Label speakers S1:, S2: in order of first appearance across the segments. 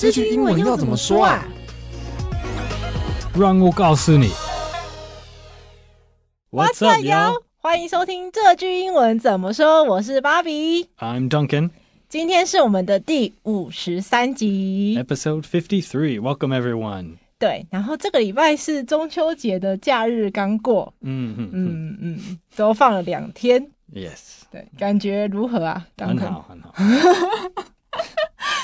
S1: 这句英文要怎么说啊？
S2: 让我告诉你。
S1: What's up, yo？欢迎收听这句英文怎么说。我是芭比
S2: ，I'm Duncan。
S1: 今天是我们的第五十三集
S2: ，Episode Fifty Three。Welcome everyone。
S1: 对，然后这个礼拜是中秋节的假日刚过，
S2: 嗯嗯嗯
S1: 嗯，都放了两天。
S2: Yes。
S1: 对，感觉如何啊？
S2: 很好，很好。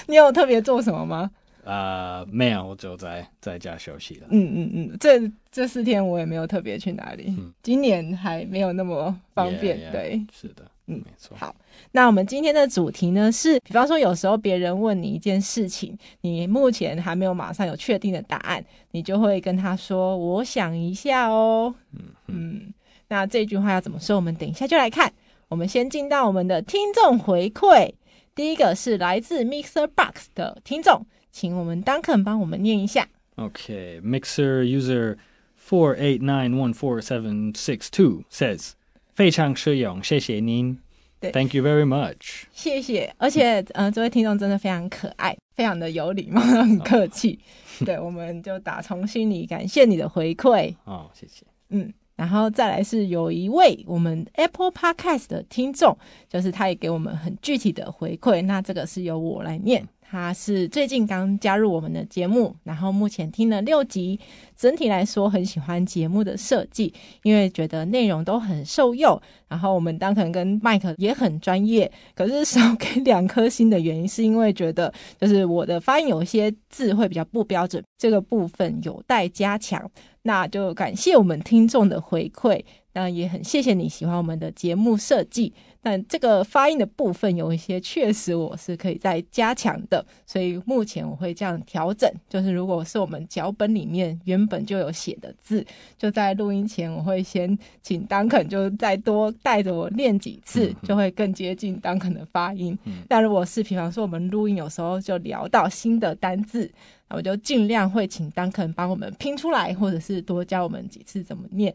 S1: 你有特别做什么吗？
S2: 呃，没有，我就在在家休息了。
S1: 嗯嗯嗯，这这四天我也没有特别去哪里。
S2: 嗯，
S1: 今年还没有那么方便。Yeah, yeah, 对，
S2: 是的，嗯，没错。
S1: 好，那我们今天的主题呢是，比方说有时候别人问你一件事情，你目前还没有马上有确定的答案，你就会跟他说：“我想一下哦。”嗯嗯，那这句话要怎么说？我们等一下就来看。我们先进到我们的听众回馈。第一个是来自 Mixer Box 的听众，请我们 Duncan 帮我们念一下。
S2: OK，Mixer、User four eight nine one four seven six two says 非常实用，谢谢您。
S1: 对
S2: ，Thank you very much。
S1: 谢谢，而且呃，这位听众真的非常可爱，非常的有礼貌，很客气。Oh. 对，我们就打从心里感谢你的回馈。
S2: 哦，oh, 谢谢。
S1: 嗯。然后再来是有一位我们 Apple Podcast 的听众，就是他也给我们很具体的回馈，那这个是由我来念。他是最近刚加入我们的节目，然后目前听了六集，整体来说很喜欢节目的设计，因为觉得内容都很受用。然后我们 Duncan 跟麦克也很专业，可是少给两颗星的原因是因为觉得就是我的发音有些字会比较不标准，这个部分有待加强。那就感谢我们听众的回馈，那也很谢谢你喜欢我们的节目设计。但这个发音的部分有一些确实我是可以再加强的，所以目前我会这样调整。就是如果是我们脚本里面原本就有写的字，就在录音前我会先请 Duncan 就再多带着我练几次，就会更接近 Duncan 的发音。但如果是比方说我们录音有时候就聊到新的单字，那我就尽量会请 Duncan 帮我们拼出来，或者是多教我们几次怎么念。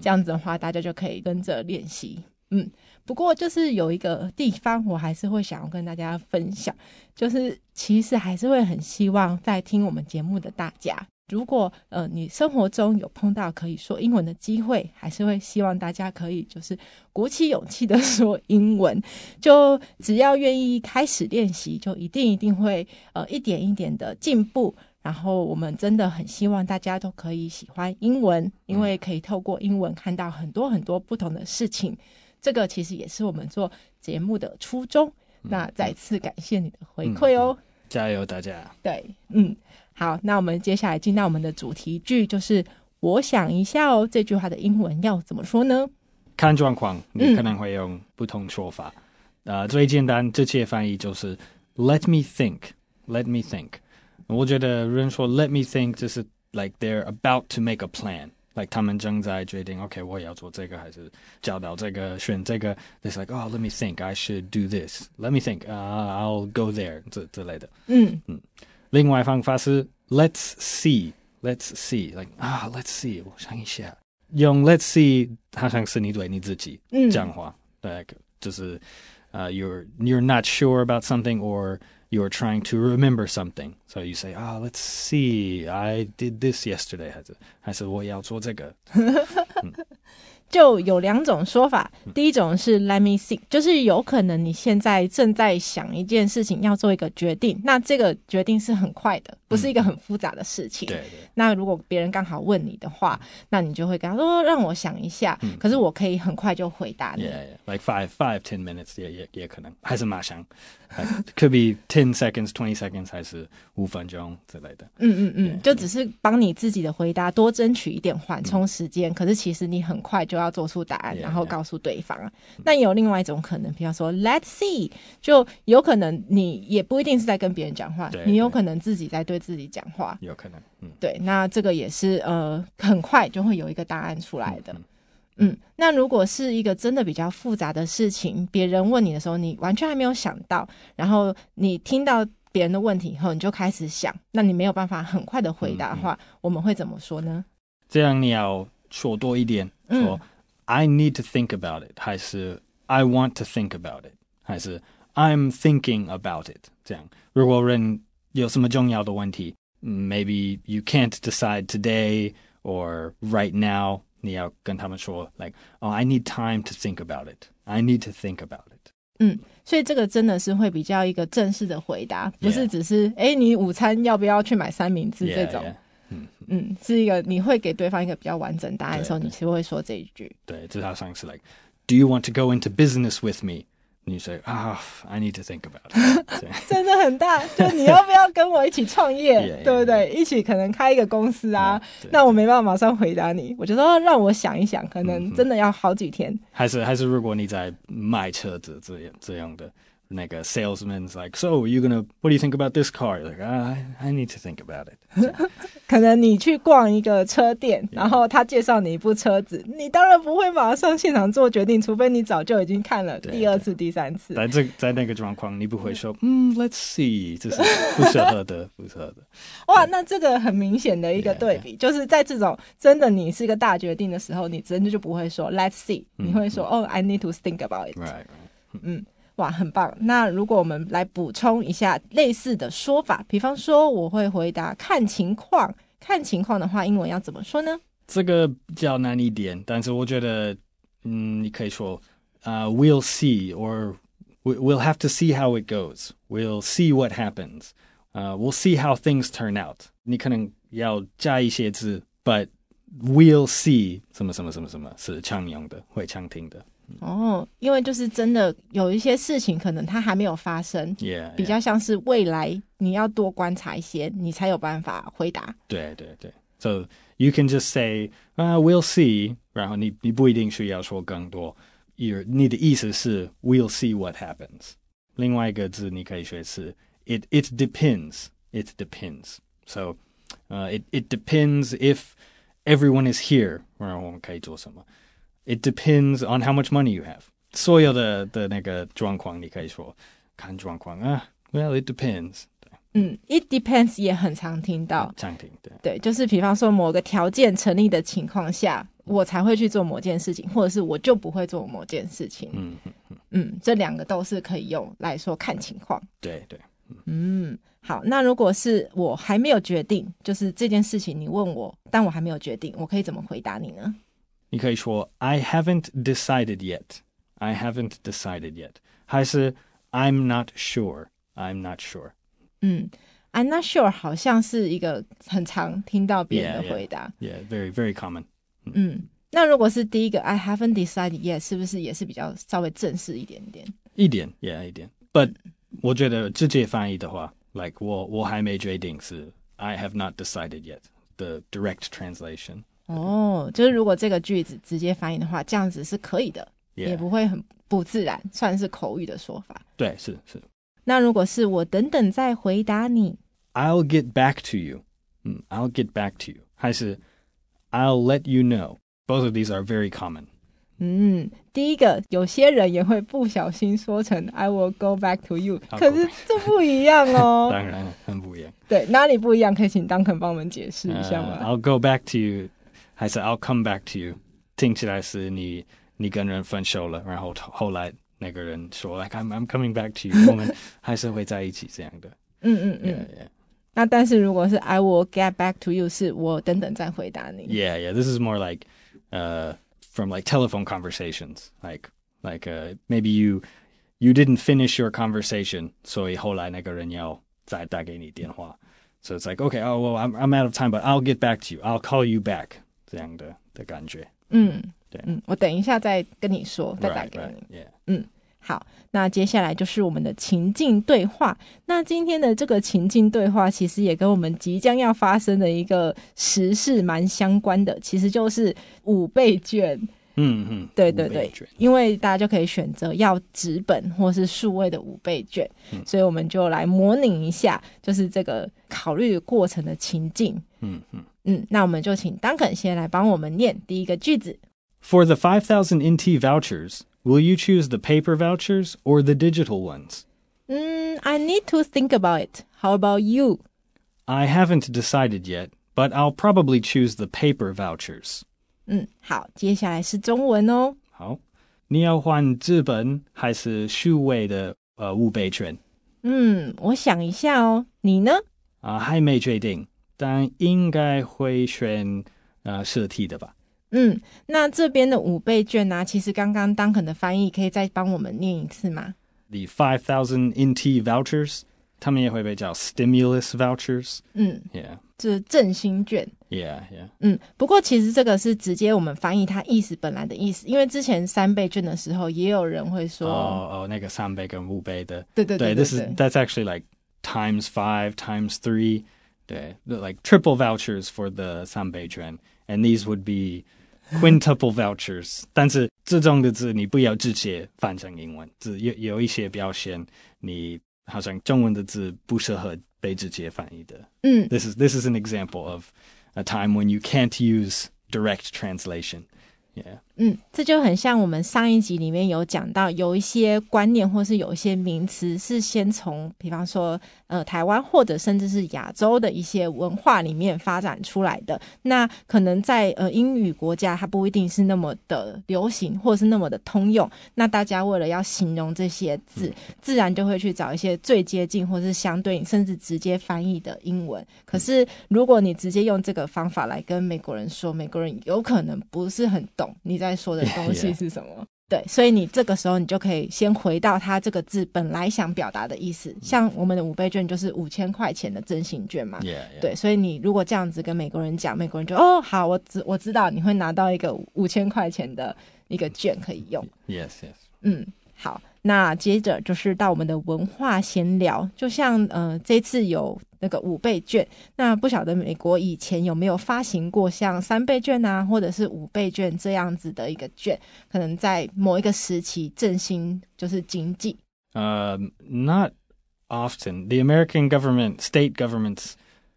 S1: 这样子的话大家就可以跟着练习。嗯。不过，就是有一个地方，我还是会想要跟大家分享，就是其实还是会很希望在听我们节目的大家，如果呃你生活中有碰到可以说英文的机会，还是会希望大家可以就是鼓起勇气的 说英文，就只要愿意开始练习，就一定一定会呃一点一点的进步。然后我们真的很希望大家都可以喜欢英文，因为可以透过英文看到很多很多不同的事情。这个其实也是我们做节目的初衷。嗯、那再次感谢你的回馈哦，嗯、
S2: 加油大家！
S1: 对，嗯，好，那我们接下来进到我们的主题句，就是我想一下哦，这句话的英文要怎么说呢？
S2: 看状况，你可能会用不同说法。嗯、呃，最简单直接翻译就是 “Let me think”，“Let me think”。我觉得人说 “Let me think” 就是 like they're about to make a plan。like 他们正在决定，OK，我也要做这个，还是教导这个，选这个。It's like, oh, let me think. I should do this. Let me think. Uh, I'll go there. 这之类的。嗯嗯。另外方法是 Let's see. Let's see. Like 啊，Let's see. 我想一下，用 Let's see 好像是你对你自己讲话，对、嗯，就是呃、uh,，you're you're not sure about something or You're trying to remember something, so you say, "Ah, let's see, I did this yesterday." 还是还是我要做这个？嗯
S1: 就有两种说法，第一种是 let me think，就是有可能你现在正在想一件事情，要做一个决定，那这个决定是很快的， 不是一个很复杂的事情。对对。那如果别人刚好问你的话，那你就会跟他说，让我想一下。可是我可以很快就回答你。
S2: Yeah, yeah. Like five, five, ten minutes 也也也可能，还是马上。Could be ten seconds, twenty seconds，还是五分钟之类的。
S1: 嗯嗯嗯，就只是帮你自己的回答多争取一点缓冲时间。可是其实你很快就要做出答案，然后告诉对方。那有另外一种可能，比方说，Let's see，就有可能你也不一定是在跟别人讲话，你有可能自己在对自己讲话。
S2: 有可能，嗯，
S1: 对，那这个也是呃，很快就会有一个答案出来的。嗯，那如果是一个真的比较复杂的事情，别人问你的时候，你完全还没有想到，然后你听到别人的问题以后，你就开始想，那你没有办法很快的回答的话，嗯嗯、我们会怎么说呢？
S2: 这样你要说多一点，说、嗯、I need to think about it，还是 I want to think about it，还是 I'm thinking about it。这样，如果人有什么重要的问题，maybe you can't decide today or right now，你要跟他们说，like，哦、oh,，I need time to think about it，I need to think about it。
S1: 嗯，所以这个真的是会比较一个正式的回答，不是只是哎 Yeah.，你午餐要不要去买三明治这种。Yeah, yeah. 嗯嗯，是一个你会给对方一个比较完整答案的时候，你其实会说这一句。
S2: 对，这是他上次 like，Do you want to go into business with me？ 你说啊，I need to think about it。
S1: 真的很大，就你要不要跟我一起创业，对不对？一起可能开一个公司啊？那我没办法马上回答你，我就说让我想一想，可能真的要好几天。
S2: 还是还是，如果你在卖车子这样这样的。那个 salesman's like, so you gonna, what do you think about this car? Like, I, I need to think about it.
S1: 可能你去逛一个车店，然后他介绍你一部车子，你当然不会马上现场做决定，除非你早就已经看了第二次、第三次。
S2: 在这在那个状况，你不会说，嗯，Let's see，这是不适合的，不适合的。
S1: 哇，那这个很明显的一个对比，就是在这种真的你是一个大决定的时候，你真的就不会说 Let's see，你会说哦，I need to think about it。
S2: Right，
S1: 嗯。哇，很棒！那如果我们来补充一下类似的说法，比方说我会回答看情况，看情况的话，英文要怎么说呢？
S2: 这个比较难一点，但是我觉得，嗯，你可以说，呃、uh,，we'll see，or we'll have to see how it goes，we'll see what happens，呃、uh,，we'll see how things turn out。你可能要加一些字，but we'll see 什么什么什么什么是常用的，会常听的。
S1: 哦，因为就是真的有一些事情，可能它还没有发生
S2: ，yeah, yeah.
S1: 比较像是未来你要多观察一些，你才有办法回答。
S2: 对对对，So you can just say, uh, we'll see，然后你你不一定需要说更多，你的意思是 we'll see what happens。另外一个字你可以学是 it it depends，it depends。So，呃、uh,，it it depends if everyone is here，然后我们可以做什么？It depends on how much money you have. 所有的的那个状况，你可以说看状况啊。Well, it depends.
S1: 嗯，it depends 也很常听到。
S2: 常听，对。
S1: 对，就是比方说某个条件成立的情况下，我才会去做某件事情，或者是我就不会做某件事情。嗯嗯嗯。嗯，这两个都是可以用来说看情况。
S2: 对对。
S1: 嗯，好，那如果是我还没有决定，就是这件事情你问我，但我还没有决定，我可以怎么回答你呢？
S2: 你可以说 I haven't decided yet. I haven't decided yet. 还是 I'm not sure. I'm not sure.
S1: 嗯，I'm not sure 好像是一个很常听到别人的回答。
S2: Yeah, yeah. yeah very, very common.
S1: 嗯，嗯，那如果是第一个 I haven't decided yet，是不是也是比较稍微正式一点点？
S2: 一点，Yeah，一点。But 我觉得直接翻译的话，like 我我还没决定是 I have not decided yet. The direct translation.
S1: 哦，就是如果这个句子直接翻译的话，这样子是可以的，Yeah. 也不会很不自然，算是口语的说法。
S2: 对，是是。
S1: 那如果是我等等再回答你
S2: ，I'll get back to you。嗯，I'll get back to you，还是 I'll let you know。Both of these are very common。
S1: 嗯，第一个有些人也会不小心说成 I will go back to you，可是这不一样哦。
S2: 当然很不一样。
S1: 对，哪里不一样？可以请 Duncan 帮我们解释一下吗
S2: ？Uh, I'll go back to you。还是 I'll come back to you，听起来是你你跟人分手了，然后后来那个人说 like I'm I'm coming back to you，我们还是会在一起这样的。
S1: 嗯嗯嗯。Yeah, yeah. 那但是如果是 I will get back to you，是我等等再回答你。
S2: Yeah yeah, this is more like uh from like telephone conversations, like like uh maybe you you didn't finish your conversation，所以后来那个人要再打给你电话。So it's like okay, oh well I'm I'm out of time, but I'll get back to you. I'll call you back. 这样的的感觉，
S1: 嗯，对，嗯，我等一下再跟你说，再打给你，right, right, yeah. 嗯，好，那接下来就是我们的情境对话。那今天的这个情境对话，其实也跟我们即将要发生的一个时事蛮相关的，其实就是五倍券。
S2: 嗯嗯，
S1: 对对对，因为大家就可以选择要纸本或是数位的五倍券，嗯、所以我们就来模拟一下，就是这个考虑过程的情境。
S2: 嗯嗯
S1: 嗯，那我们就请 Duncan 先来帮我们念第一个句子。
S2: For the five thousand NT vouchers, will you choose the paper vouchers or the digital ones?
S1: 嗯，I need to think about it. How about you?
S2: I haven't decided yet, but I'll probably choose the paper vouchers.
S1: 嗯，好，接下来是中文哦。
S2: 好，你要换纸本还是数位的呃五倍券？
S1: 嗯，我想一下哦，你呢？
S2: 啊，还没决定， 应该会选呃社体的吧？
S1: 嗯，那这边的五倍券呢？其实刚刚当肯的翻译可以再帮我们念一次吗
S2: ？The five thousand NT vouchers，他们也会被叫 stimulus vouchers。
S1: 嗯
S2: ，Yeah，
S1: 就是振兴券。
S2: Yeah，Yeah。
S1: 嗯，不过其实这个是直接我们翻译它意思本来的意思，因为之前三倍券的时候也有人会说
S2: 哦哦那个三倍跟五倍的。
S1: 对对对
S2: 对对，This that's actually like times five times three。对，like triple vouchers for the 三倍券，and these would be Quintuple vouchers，但是这种的字你不要直接翻成英文，字有有一些表现，你好像中文的字不适合被直接翻译的。
S1: 嗯，
S2: This is this is an example of a time when you can't use direct translation. Yeah.
S1: 嗯，这就很像我们上一集里面有讲到，有一些观念或是有一些名词是先从，比方说，呃，台湾或者甚至是亚洲的一些文化里面发展出来的。那可能在呃英语国家，它不一定是那么的流行，或者是那么的通用。那大家为了要形容这些字，自然就会去找一些最接近或是相对应，甚至直接翻译的英文。可是如果你直接用这个方法来跟美国人说，美国人有可能不是很懂你在说的东西 是什
S2: 么.
S1: 对，所以你这个时候你就可以先回到他这个字本来想表达的意思。像我们的五倍券就是五千块钱的振兴券嘛。
S2: Yeah, yeah.
S1: 对，所以你如果这样子跟美国人讲，美国人就哦好，我知我知道你会拿到一个五千块钱的一个券可以用。
S2: Yes, yes.
S1: 嗯，好。那接着就是到我们的文化闲聊，就像呃这次有那个五倍券，那不晓得美国以前有没有发行过像三倍券啊，或者是五倍券这样子的一个券，可能在某一个时期振兴就是经济。
S2: 呃、uh,，not often. The American government, state governments,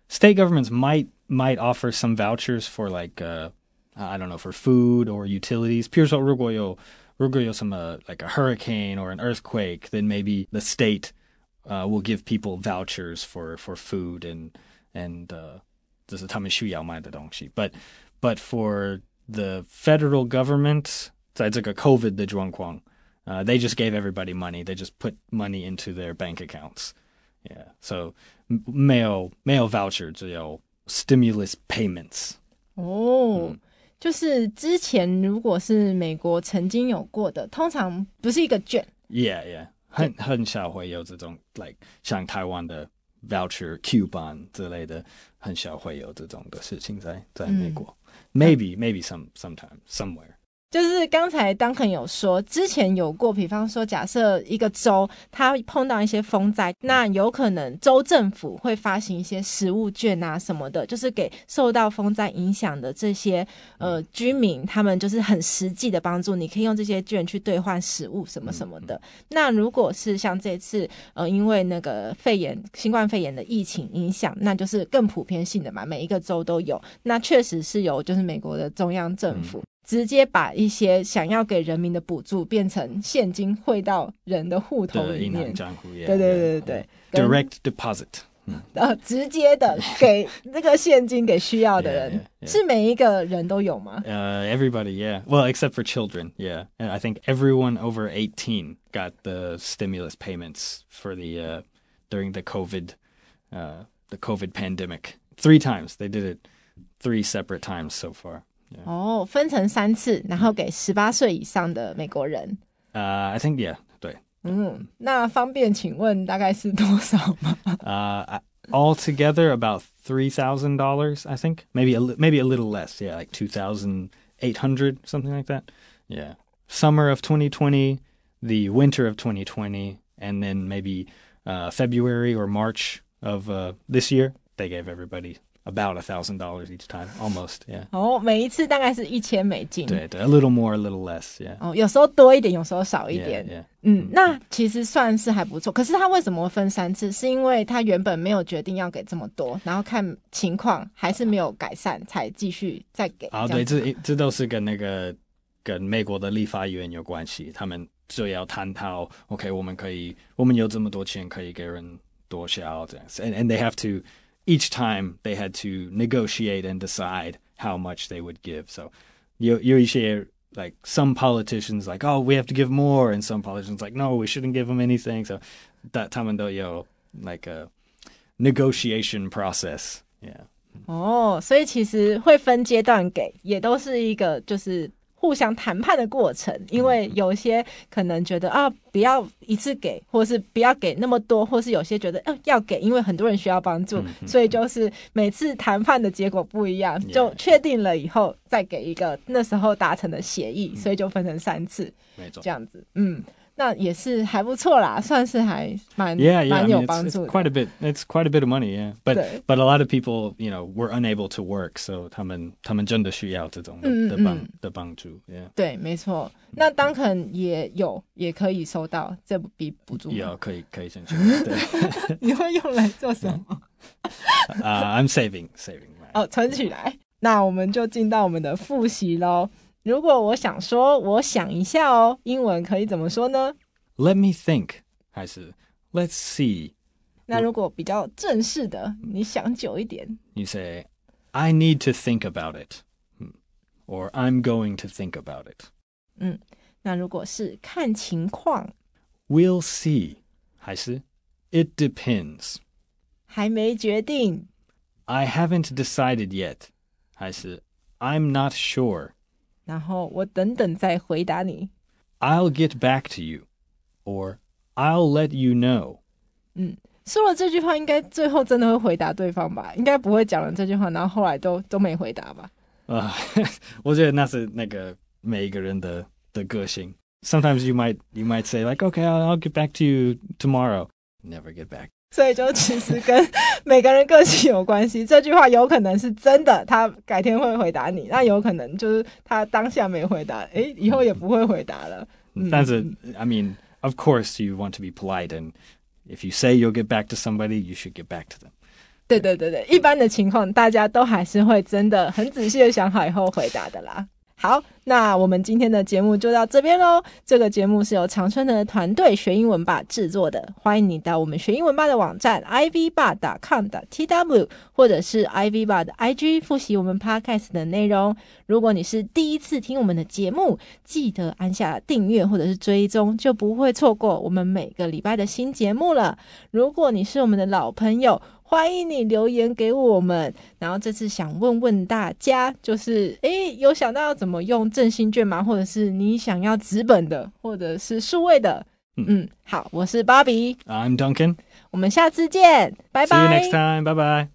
S2: state governments might might offer some vouchers for like uh, I don't know for food or utilities. 譬如说如果有如果有什么 like a hurricane or an earthquake, then maybe the state uh, will give people vouchers for for food and and uh, 这是他们需要买的东西。But but for the federal government，在这个 COVID 的状况，uh, they just gave everybody money. They just put money into their bank accounts. Yeah, so 没有没有 voucher，只有 stimulus payments。
S1: 哦。
S2: 嗯
S1: 就是之前如果是美国曾经有过的，通常不是一个券。
S2: Yeah, yeah， 很很少会有这种，like 像台湾的 voucher、coupon 之类的，很少会有这种的事情在在美国。嗯、Maybe, maybe some sometime somewhere.
S1: 就是刚才 Duncan 有说，之前有过，比方说，假设一个州它碰到一些风灾，那有可能州政府会发行一些食物券啊什么的，就是给受到风灾影响的这些呃居民，他们就是很实际的帮助。你可以用这些券去兑换食物什么什么的。那如果是像这次呃，因为那个肺炎、新冠肺炎的疫情影响，那就是更普遍性的嘛，每一个州都有。那确实是由就是美国的中央政府。直接把一些想要给人民的补助变成现金汇到人的户头里面，
S2: 账户，yeah,
S1: 对对对对对，
S2: direct deposit，
S1: 呃，直接的给那个现金给需要的人，
S2: yeah, yeah, yeah.
S1: 是每一个人都有吗？
S2: 呃、uh,，everybody，yeah，well except for children，yeah，and I think everyone over eighteen got the stimulus payments for the uh during the COVID，uh the COVID pandemic three times they did it three separate times so far。
S1: 哦，oh, 分成三次，然后给十八岁以上的美国人。
S2: 呃、uh,，I think yeah，对。
S1: 嗯，那方便请问大概是多少吗？
S2: 呃、uh,，altogether about three thousand dollars, I think, maybe a maybe a little less, yeah, like two thousand eight hundred, something like that. Yeah, summer of twenty twenty, the winter of twenty twenty, and then maybe uh February or March of uh this year, they gave everybody. About a thousand dollars each time, almost, yeah.
S1: 哦，每一次大概是一千美金。
S2: 对对，a little more, a little less, yeah.
S1: 哦，有时候多一点，有时候少一点。
S2: Yeah, yeah.
S1: 嗯，那其实算是还不错。可是他为什么会分三次？是因为他原本没有决定要给这么多，然后看情况还是没有改善，才继续再给。
S2: 啊，对，这这都是跟那个跟美国的立法院有关系。他们就要探讨，OK，我们可以，我们有这么多钱，可以给人多少这样子。And and they have to. Each time they had to negotiate and decide how much they would give. So you you share like some politicians like, oh, we have to give more, and some politicians like, no, we shouldn't give them anything. So 但他们都有 like a negotiation process。Yeah。
S1: 哦，所以其实会分阶段给，也都是一个就是。 互相谈判的过程，因为有些可能觉得啊，不要一次给，或是不要给那么多，或是有些觉得呃、啊、要给，因为很多人需要帮助，所以就是每次谈判的结果不一样，就确定了以后再给一个那时候达成的协议，所以就分成三次，没错，这样子，嗯。那也是还不错啦，算是还蛮
S2: yeah, yeah,
S1: 蛮有帮助的。
S2: I mean, it's, quite a bit. It's quite a bit of money, yeah. But but a lot of people, you know, were unable to work, so 他们他们真的需要这种的的帮的帮助，yeah.
S1: 对，没错。那 Duncan 也有也可以收到这笔补助，
S2: 有可以可以申请。对，
S1: 你会用来做什么？
S2: 啊、uh,，I'm saving saving.
S1: 哦，存起来。那我们就进到我们的复习喽。如果我想说，我想一下哦，英文可以怎么说呢？
S2: Let me think，还是 Let's see？
S1: 那如果比较正式的，你想久一点，
S2: You say I need to think about it，or I'm going to think about it。
S1: 嗯，那如果是看情况，
S2: We'll see，还是 It depends？
S1: 还没决定，
S2: I haven't decided yet，还是 I'm not sure？
S1: 然后我等等再回答你。
S2: I'll get back to you, or I'll let you know。
S1: 嗯，说了这句话，应该最后真的会回答对方吧？应该不会讲了这句话，然后后来都都没回答吧？
S2: 啊、uh,，我觉得那是那个每一个人的的个性。Sometimes you might you might say like, okay, I'll, I'll get back to you tomorrow. Never get back.
S1: 所以就其实跟每个人个性有关系。这句话有可能是真的，他改天会回答你；那有可能就是他当下没回答，诶，以后也不会回答了。
S2: 嗯、但是，I mean, of course, you want to be polite, and if you say you'll get back to somebody, you should get back to them.
S1: 对对对对，一般的情况，大家都还是会真的很仔细的想好以后回答的啦。好，那我们今天的节目就到这边喽。这个节目是由长春的团队学英文吧制作的。欢迎你到我们学英文吧的网站 ivba.com.tw 或者是 ivba 的 IG 复习我们 podcast 的内容。如果你是第一次听我们的节目，记得按下订阅或者是追踪，就不会错过我们每个礼拜的新节目了。如果你是我们的老朋友，欢迎你留言给我们，然后这次想问问大家，就是诶，有想到要怎么用振兴券吗？或者是你想要纸本的，或者是数位的？嗯嗯，好，我是 Bobby，I'm
S2: Duncan，
S1: 我们下次见，拜拜。
S2: See you next time，拜拜。